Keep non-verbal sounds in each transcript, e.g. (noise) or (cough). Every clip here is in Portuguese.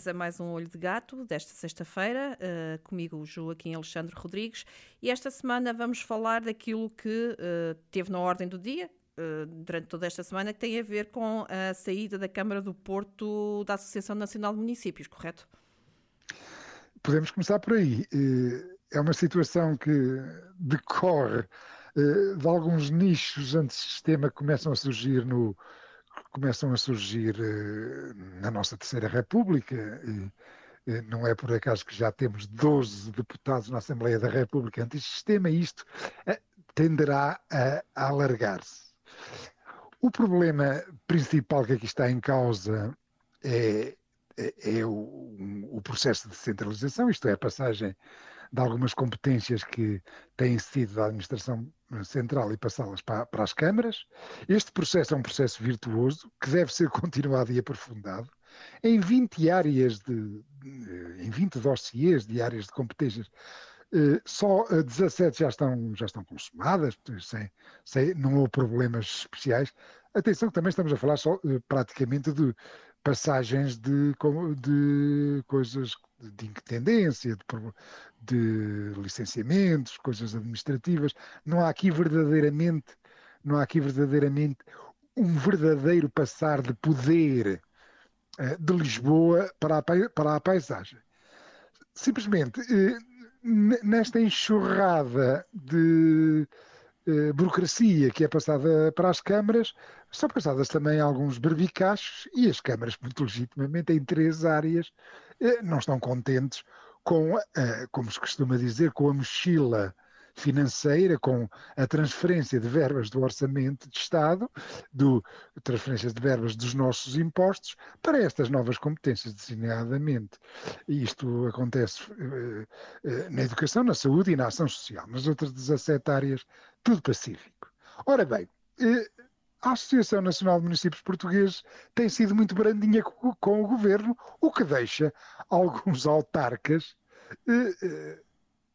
Bem-vindos a mais um Olho de Gato desta sexta-feira, uh, comigo o Joaquim Alexandre Rodrigues, e esta semana vamos falar daquilo que uh, teve na ordem do dia, uh, durante toda esta semana, que tem a ver com a saída da Câmara do Porto da Associação Nacional de Municípios, correto? Podemos começar por aí. É uma situação que decorre de alguns nichos antissistema que começam a surgir no, começam a surgir eh, na nossa Terceira República. Não é por acaso que já temos 12 deputados na Assembleia da República antissistema, e isto eh, tenderá a, a alargar-se. O problema principal que aqui está em causa é, é, é o, o, processo de descentralização, isto é, a passagem de algumas competências que têm sido da administração central e passá-las para, para, as câmaras. Este processo é um processo virtuoso que deve ser (laughs) continuado e aprofundado. Em 20 áreas de, em 20 dossiês de áreas de competências, eh, só 17 já estão, já estão consumadas, sem, sem, não houve problemas especiais. Atenção que também estamos a falar só eh, praticamente de passagens de, de coisas de independência, de, de licenciamentos, coisas administrativas. Não há aqui verdadeiramente, não há aqui verdadeiramente um verdadeiro passar de poder uh, de Lisboa para a, para a paisagem. Simplesmente, uh, nesta enxurrada de uh, burocracia que é passada para as câmaras, são passadas também alguns berbicachos e as câmaras, muito legitimamente, em três áreas, não estão contentes com, como se costuma dizer, com a mochila financeira, com a transferência de verbas do orçamento de Estado, do transferências de verbas dos nossos impostos para estas novas competências, designadamente. E isto acontece uh, na educação, na saúde e na ação social. Nas outras 17 áreas, tudo pacífico. Ora bem, a Associação Nacional de Municípios Portugueses tem sido muito brandinha com, o governo, o que deixa alguns autarcas, eh, eh,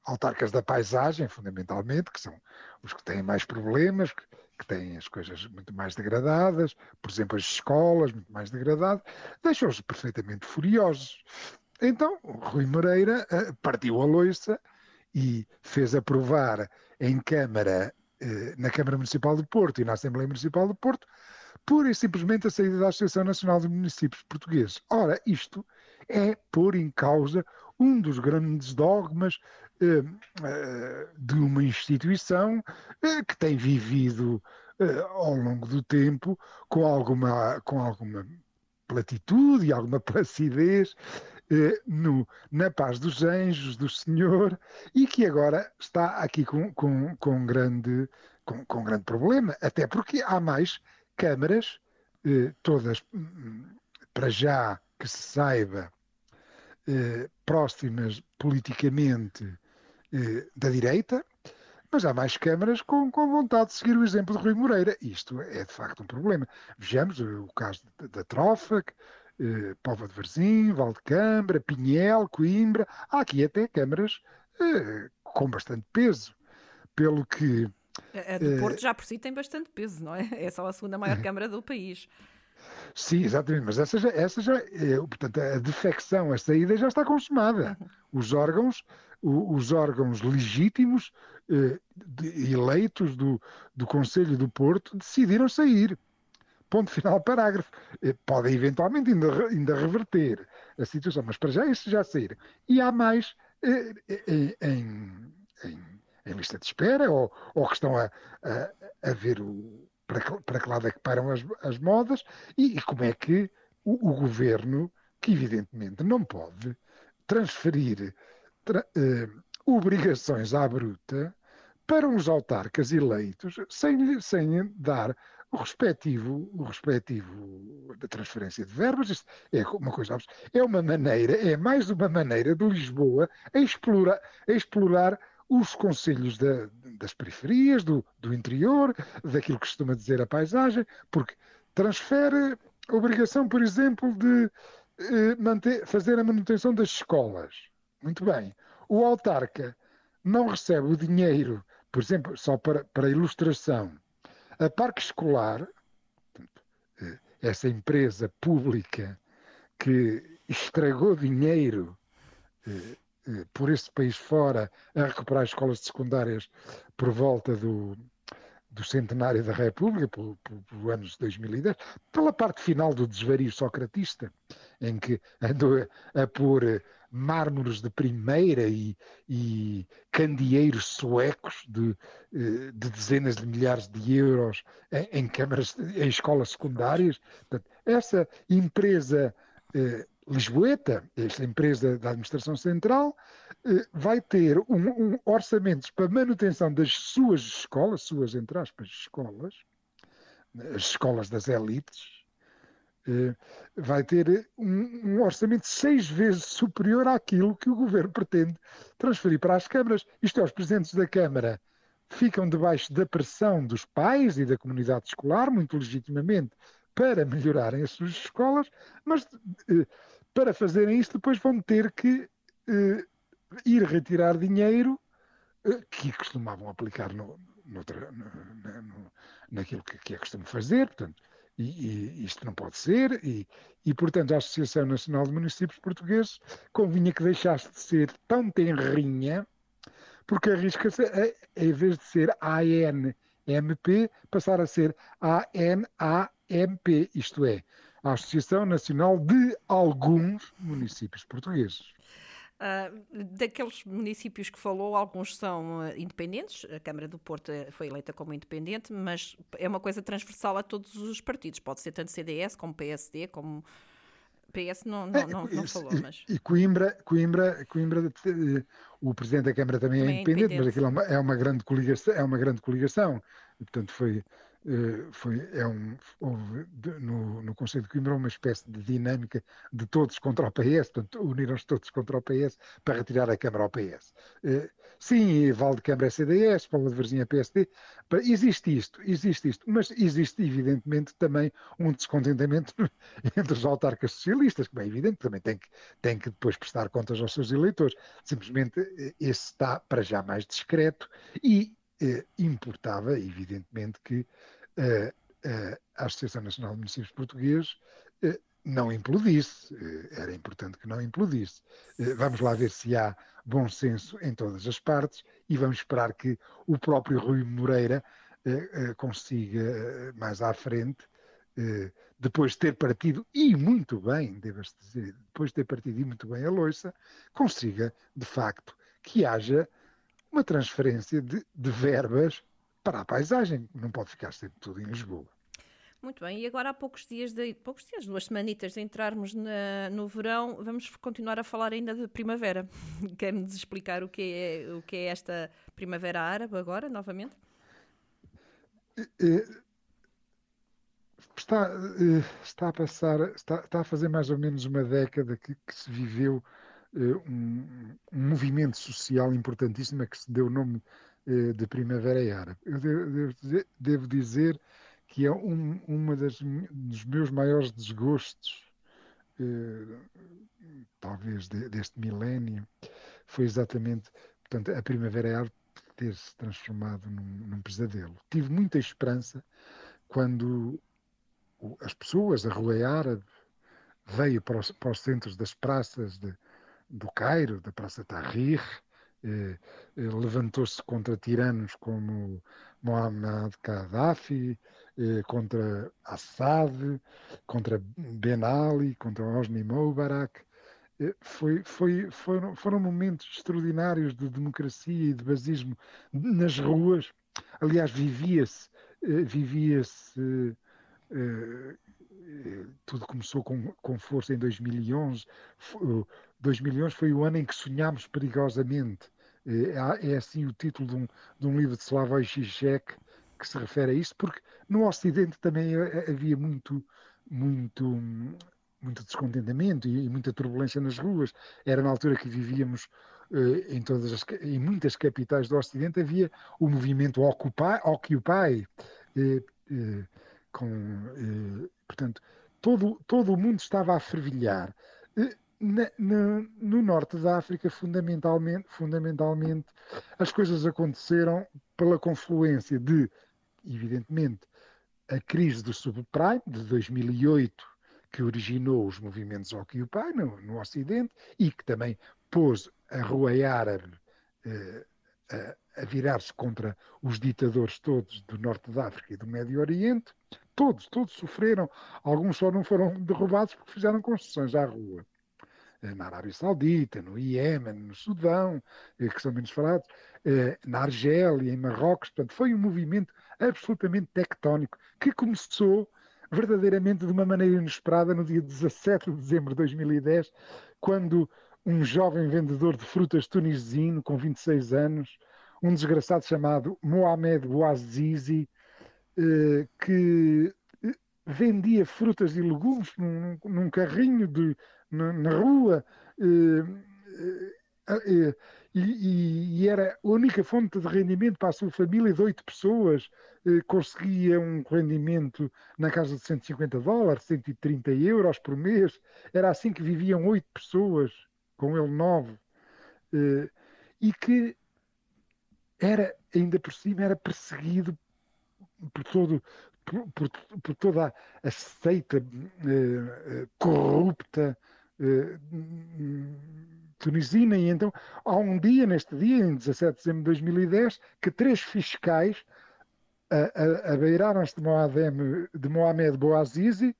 autarcas da paisagem, fundamentalmente, que são os que têm mais problemas, que, que têm as coisas muito mais degradadas, por exemplo, as escolas muito mais degradadas, deixam-os perfeitamente furiosos. Então, Rui Moreira eh, partiu a loiça e fez aprovar em Câmara na Câmara Municipal do Porto e na Assembleia Municipal do Porto, pura e simplesmente a saída da Associação Nacional de Municípios Portugueses. Ora, isto é pôr em causa um dos grandes dogmas eh, eh, de uma instituição eh, que tem vivido eh, ao longo do tempo com alguma, com alguma platitude e alguma placidez eh, no, na paz dos anjos, do Senhor, e que agora está aqui com, com, com, grande, com, com grande problema, até porque há mais câmaras, eh, todas hum, para já que se saiba, eh, próximas politicamente eh, da direita, mas há mais câmaras com, com vontade de seguir o exemplo de Rui Moreira. Isto é de facto um problema. Vejamos o caso da Trofa, eh, Pova de Varzim, Valdecambra, Pinhel, Coimbra, há aqui até câmaras eh, com bastante peso, pelo que... A, do Porto já por si tem bastante peso, não é? (laughs) É só a segunda maior câmara do país. Sim, exatamente, mas essa já, essa já é, portanto, a defecção, a saída já está consumada. Uhum. Os órgãos, os órgãos legítimos eh, de, eleitos do, do Conselho do Porto decidiram sair ponto final, parágrafo. Eh, Podem eventualmente ainda, ainda reverter a situação, mas para já isso já saíram. E há mais eh, eh, em, em, em, lista de espera ou, ou que estão a, a, a ver o, para, que, para que lado é que param as, as modas e, e como é que o, o, governo, que evidentemente não pode transferir tra, eh, obrigações à bruta para uns autarcas eleitos sem, sem dar o respectivo, o respectivo da transferência de verbas, é uma coisa, é uma maneira, é mais uma maneira de Lisboa a explorar, a explorar os conselhos da, das periferias, do, do interior, daquilo que costuma dizer a paisagem, porque transfere a obrigação, por exemplo, de eh, manter, fazer a manutenção das escolas. Muito bem. O autarca não recebe o dinheiro, por exemplo, só para, para ilustração, a Parque Escolar, eh, essa empresa pública que estragou dinheiro eh, eh, por esse país fora a recuperar escolas secundárias por volta do, do centenário da República, por, por, por, anos 2010, pela parte final do desvario socratista, em que andou a, a pôr mármores de primeira e, e candeeiros suecos de, eh, de, dezenas de milhares de euros em, em câmaras, em escolas secundárias. Portanto, essa empresa eh, lisboeta, esta empresa da administração central, eh, vai ter um, um orçamentos para manutenção das suas escolas, suas entre aspas escolas, as escolas das elites, vai ter um, um, orçamento seis vezes superior àquilo que o governo pretende transferir para as câmaras. Isto é, os presidentes da Câmara ficam debaixo da pressão dos pais e da comunidade escolar, muito legitimamente, para melhorarem as suas escolas, mas eh, para fazerem isto depois vão ter que eh, ir retirar dinheiro que costumavam aplicar no, no, no, naquilo que, que é costume fazer, portanto, e, e, isto não pode ser, e, e, portanto a Associação Nacional de Municípios Portugueses convinha que deixasse de ser tão tenrinha, porque arrisca-se, em vez de ser ANMP, passar a ser ANAMP, isto é, a Associação Nacional de Alguns Municípios Portugueses. Uh, daqueles municípios que falou, alguns são uh, independentes, a Câmara do Porto eh, foi eleita como independente, mas é uma coisa transversal a todos os partidos, pode ser tanto CDS como PSD, como PS não, não, é, não, não falou, mas... E Coimbra, Coimbra, Coimbra, o Presidente da Câmara também, é também é, independente, é independente, mas aquilo é uma, é uma, grande coligação, é uma grande coligação, portanto foi, eh, foi, é um, houve no, no Conselho de Coimbra uma espécie de dinâmica de todos contra o PS, portanto, uniram-se todos contra o PS para retirar a Câmara ao PS. Eh, sim, Val de Câmara é CDS, Paulo de Varzinha é PSD, existe isto, existe isto, mas existe evidentemente também um descontentamento (laughs) entre os autarcas socialistas, que é evidente, também tem que, tem que depois prestar contas aos seus eleitores. Simplesmente eh, esse está para já mais discreto e eh, importava, evidentemente, que eh, eh, a Associação Nacional de Municípios Portugueses eh, não implodisse. Era importante que não implodisse. Vamos lá ver se há bom senso em todas as partes e vamos esperar que o próprio Rui Moreira consiga, mais à frente, depois de ter partido, e muito bem, deve-se dizer, depois de ter partido e muito bem a loiça, consiga, de facto, que haja uma transferência de, de verbas para a paisagem. Não pode ficar sempre tudo em Lisboa. Muito bem, e agora há poucos dias, de, poucos dias, duas semanitas de entrarmos na, no verão, vamos continuar a falar ainda de primavera. (laughs) Quer-me explicar o que, é, o que é esta primavera árabe agora, novamente? Está, está a passar, está, está, a fazer mais ou menos uma década que, que se viveu um, um, movimento social importantíssimo que se deu o nome eh, de Primavera Árabe. Eu devo, devo, dizer, que é um uma das, dos meus maiores desgostos, eh, talvez de, deste milénio, foi exatamente portanto, a Primavera Árabe ter se transformado num, num pesadelo. Tive muita esperança quando as pessoas, a rua árabe, veio para os, para os centros das praças de, do Cairo, da Praça Tahrir, eh, eh, levantou-se contra tiranos como Muammar Gaddafi, eh, contra Assad, contra Ben Ali, contra Hosni Mubarak. Eh, foi, foi, foram, foram momentos extraordinários de democracia e de basismo nas ruas. Aliás, vivia-se eh, vivia-se eh, tudo começou com, com força em 2011. 2011 foi o ano em que sonhámos perigosamente. É, é assim o título de um, de um livro de Slavoj Žižek que se refere a isto, porque no Ocidente também havia muito, muito, muito descontentamento e, muita turbulência nas ruas. Era na altura que vivíamos em, todas as, em muitas capitais do Ocidente havia o movimento Occupy, Occupy com, portanto, todo, todo o mundo estava a fervilhar. Na, na, no norte da África, fundamentalmente, fundamentalmente, as coisas aconteceram pela confluência de, evidentemente, a crise do subprime de 2008, que originou os movimentos Occupy no, no Ocidente e que também pôs a rua árabe eh, a, a virar-se contra os ditadores todos do Norte da África e do Médio Oriente. Todos, todos sofreram. Alguns só não foram derrubados porque fizeram construções à rua. Eh, na Arábia Saudita, no Iêmen, no Sudão, eh, que são menos falados, eh, na Argélia, em Marrocos. Portanto, foi um movimento absolutamente tectónico que começou verdadeiramente de uma maneira inesperada no dia 17 de dezembro de 2010, quando um jovem vendedor de frutas tunisino com 26 anos, um desgraçado chamado Mohamed Bouazizi, que vendia frutas e legumes num, num carrinho de, na, na rua. Eh, eh, eh, e, e, era a única fonte de rendimento para a sua família de oito pessoas. conseguia um rendimento na casa de 150 dólares, 130 euros por mês. Era assim que viviam oito pessoas, com ele nove. e que era, ainda por cima, era perseguido por todo, por, por, por toda a seita uh, corrupta uh, tunisina. E então há um dia, neste dia, em 17 de dezembro de 2010, que três fiscais abeiraram-se de de Mohamed Bouazizi,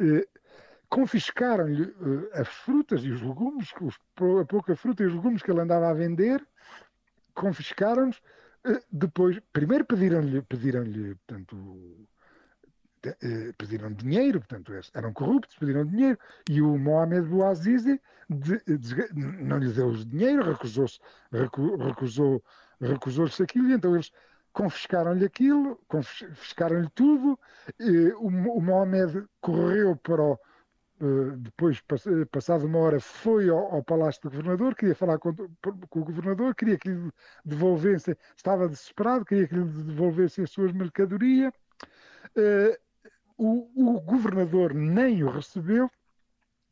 uh, confiscaram-lhe as frutas e os legumes, os, a pouca fruta e os legumes que ele andava a vender, confiscaram-nos depois, primeiro pediram-lhe, pediram-lhe, portanto, eh, pediram dinheiro, portanto, eram corruptos, pediram dinheiro, e o Mohamed Bouazizi de, de, não lhe deu dinheiro, recusou-se, recusou, recusou-se aquilo, e então eles confiscaram-lhe aquilo, confiscaram-lhe tudo, o, o Mohamed correu para o, eh, depois, passado uma hora, foi ao, ao, Palácio do Governador, queria falar com, com, o Governador, queria que lhe devolvesse, estava desesperado, queria que lhe devolvesse as suas mercadorias. Uh, o, o, Governador nem o recebeu,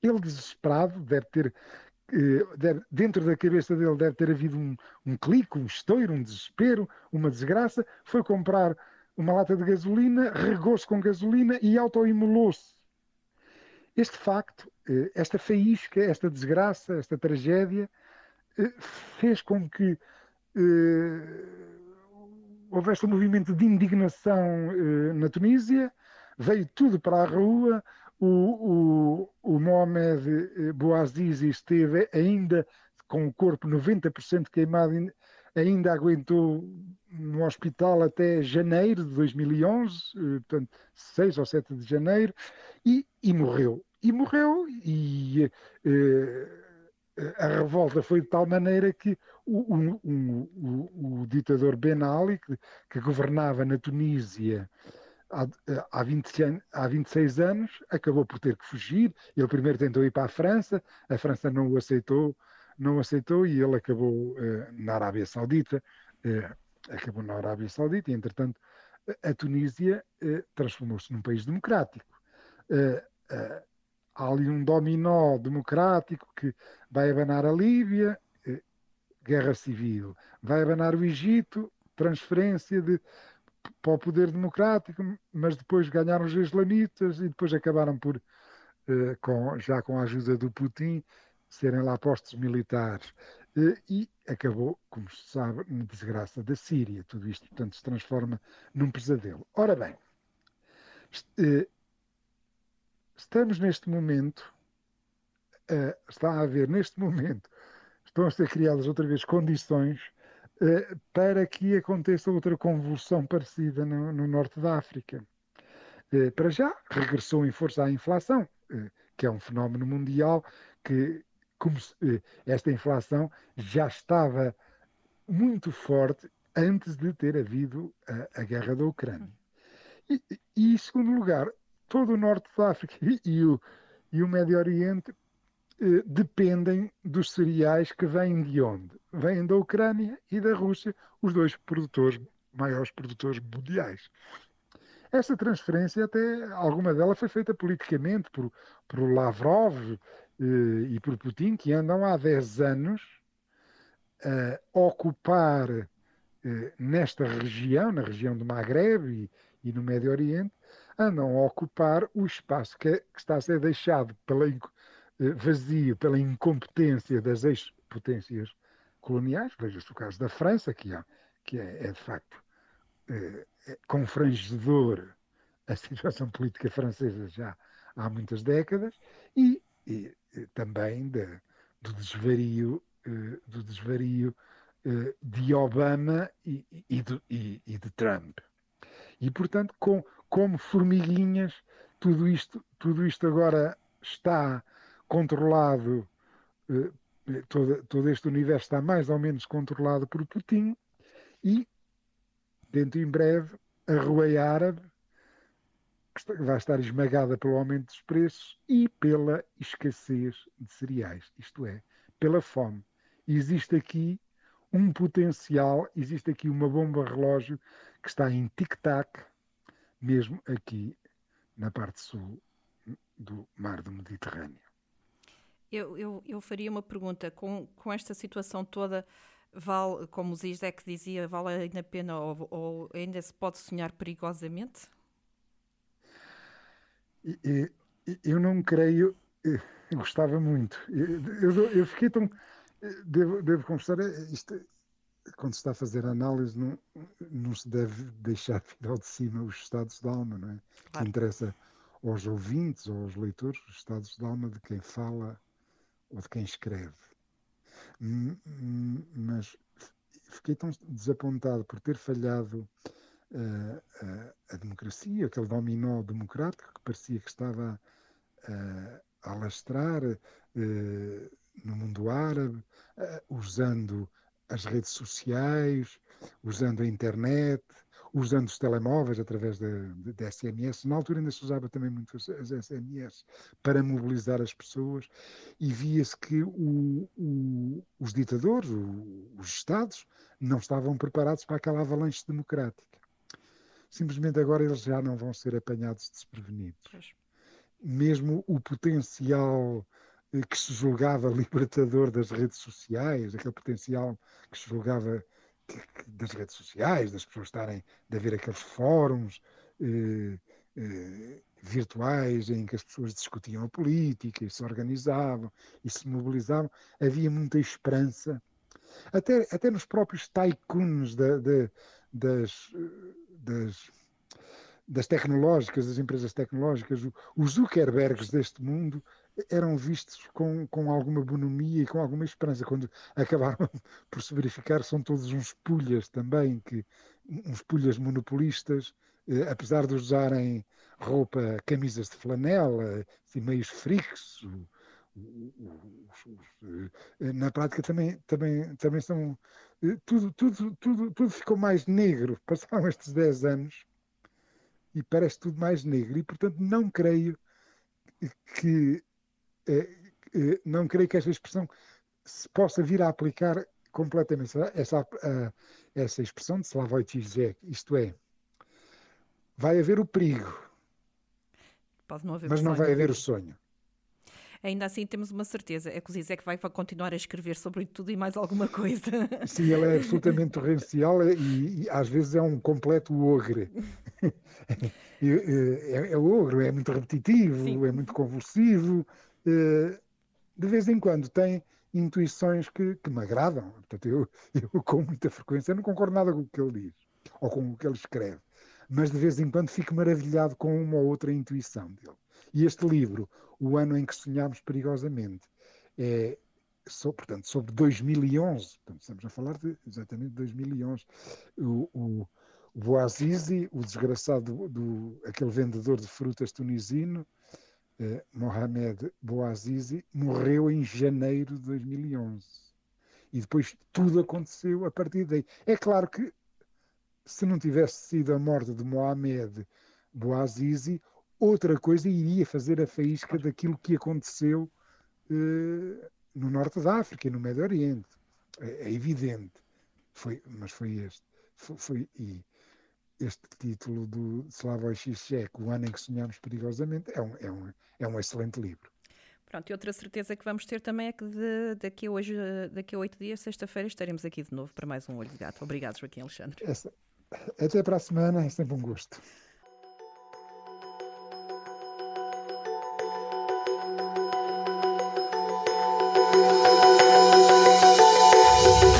ele desesperado, deve ter, uh, deve, dentro da cabeça dele deve ter havido um, um clique, um estouro, um desespero, uma desgraça, foi comprar uma lata de gasolina, regou-se com gasolina e autoimolou-se este facto, eh, esta faísca, esta desgraça, esta tragédia, eh, fez com que eh, houvesse um movimento de indignação na Tunísia, veio tudo para a rua, o, o, o Mohamed Bouazizi esteve ainda com o corpo 90% queimado, ainda aguentou no hospital até janeiro de 2011, portanto, 6 ou 7 de janeiro, e, e morreu. E morreu, e uh, a revolta foi de tal maneira que o, o, o, o ditador Ben Ali, que, que, governava na Tunísia há, há, 20, há 26 anos, acabou por ter que fugir. Ele primeiro tentou ir para a França, a França não o aceitou, não aceitou e ele acabou uh, na Arábia Saudita. Uh, acabou na Arábia Saudita e, entretanto, a Tunísia transformou-se num país democrático. Há ali um dominó democrático que vai abanar a Líbia, guerra civil, vai abanar o Egito, transferência de, para o poder democrático, mas depois ganharam os islamitas e depois acabaram por, com, já com a ajuda do Putin, serem lá postos militares. e acabou, como se sabe, na desgraça da Síria. Tudo isto, portanto, se transforma num pesadelo. Ora bem, estamos neste momento, está a haver neste momento, estão a ser criadas outra vez condições uh, para que aconteça outra convulsão parecida no, no norte da África. Para já, regressou em força a inflação, que é um fenómeno mundial que, como esta inflação já estava muito forte antes de ter havido a, a guerra da Ucrânia. E, e, em segundo lugar, todo o norte da África (laughs) e, o, e o Médio Oriente eh, dependem dos cereais que vêm de onde? Vêm da Ucrânia e da Rússia, os dois produtores, maiores produtores mundiais. Essa transferência, até alguma dela foi feita politicamente por, por Lavrov eh, e por Putin, que andam há 10 anos a ocupar eh, nesta região, na região do Maghreb e, e no Médio Oriente, andam a ocupar o espaço que, que está a ser deixado pela, eh, vazio pela incompetência das ex-potências coloniais. Veja-se o caso da França, que, há, que é, é de facto é, é confrangedor a (laughs) situação política francesa já há muitas décadas, e, e, e também de, do desvario, eh, do desvario eh, de Obama e, e, de, e, de Trump. E, portanto, com, como formiguinhas, tudo isto, tudo isto agora está controlado, eh, todo, todo este universo está mais ou menos controlado por Putin e, dentro em breve, a rua árabe vai estar esmagada pelo aumento dos preços e pela escassez de cereais, isto é, pela fome. Existe aqui um potencial, existe aqui uma bomba relógio que está em tic-tac, mesmo aqui na parte sul do mar do Mediterrâneo. Eu, eu, eu faria uma pergunta. Com, com esta situação toda, vale, como o Zizek dizia, vale ainda a pena ou, ou ainda se pode sonhar perigosamente? Eu não creio, eu gostava muito. Eu, eu fiquei tão. Devo, devo confessar, isto, quando se está a fazer análise, não, não se deve deixar de cima os estados de alma, não é? Claro. Que interessa aos ouvintes ou aos leitores os estados de alma de quem fala ou de quem escreve. Mas fiquei tão desapontado por ter falhado uh, a democracia, aquele dominó democrático que parecia que estava a alastrar no mundo árabe, usando as redes sociais, usando a internet, usando os telemóveis através da, SMS. Na altura ainda se usava também muito as, SMS para mobilizar as pessoas e via-se que o, o, os ditadores, o, os Estados, não estavam preparados para aquela avalanche democrática. Simplesmente agora eles já não vão ser apanhados desprevenidos. Mesmo o potencial eh, que se julgava (laughs) libertador das redes sociais, aquele potencial que se julgava das redes sociais, das pessoas estarem, de haver aqueles fóruns eh, eh, virtuais em que as pessoas discutiam a política e se organizavam e se mobilizavam, havia muita esperança. Até, até nos próprios tycoons da, da, das, das, das tecnológicas, das empresas tecnológicas, os Zuckerbergs deste mundo eram vistos com, com alguma bonomia e com alguma esperança. Quando acabaram (laughs) por se verificar, são todos uns pulhas também, que, uns pulhas monopolistas, eh, apesar de usarem roupa, camisas de flanela, assim, meios freaks, na prática também, também, também são. Eh, tudo, tudo, tudo, tudo ficou mais negro. (laughs) Passaram estes 10 anos e parece tudo mais negro. E, portanto, não creio que eh, eh, não creio que esta expressão se possa vir a aplicar completamente essa, essa expressão de Slavoj isto é, vai haver o perigo, não mas não vai haver o sonho. Ainda assim temos uma certeza, é que o Zizek vai continuar a escrever sobre tudo e mais alguma coisa. (laughs) Sim, ele é absolutamente torrencial e, e às vezes é um completo ogre. (laughs) é, é, ogre, é muito repetitivo, Sim. é muito convulsivo, eh, de vez em quando tem intuições que, que me agradam. Portanto, eu, (laughs) eu, com muita frequência, não concordo nada com o que ele diz ou com o que ele escreve, mas de vez em quando fico maravilhado com uma ou outra intuição dele. E este livro, O Ano em que Sonhámos Perigosamente, é, so, portanto, sobre 2011, portanto, estamos a falar de exatamente 2011. O, o, Boazizi, o desgraçado do, do, aquele vendedor de frutas tunisino, eh, Mohamed Bouazizi, morreu em janeiro de 2011. E depois tudo aconteceu a partir daí. É claro que se não tivesse sido a morte de Mohamed Bouazizi, outra coisa iria fazer a faísca daquilo que aconteceu uh, no norte da África e no Médio Oriente. É, é evidente. Foi, mas foi este. Foi, foi, e este título do Slavoj Žižek, O Ano em que Sonhamos Perigosamente, é um, é um, é um excelente livro. Pronto, e outra certeza que vamos ter também é que de, daqui, a hoje, daqui a oito dias, sexta-feira, estaremos aqui de novo para mais um Olho de Gato. Obrigado, Joaquim Alexandre. Essa, até para a semana, é sempre um gosto.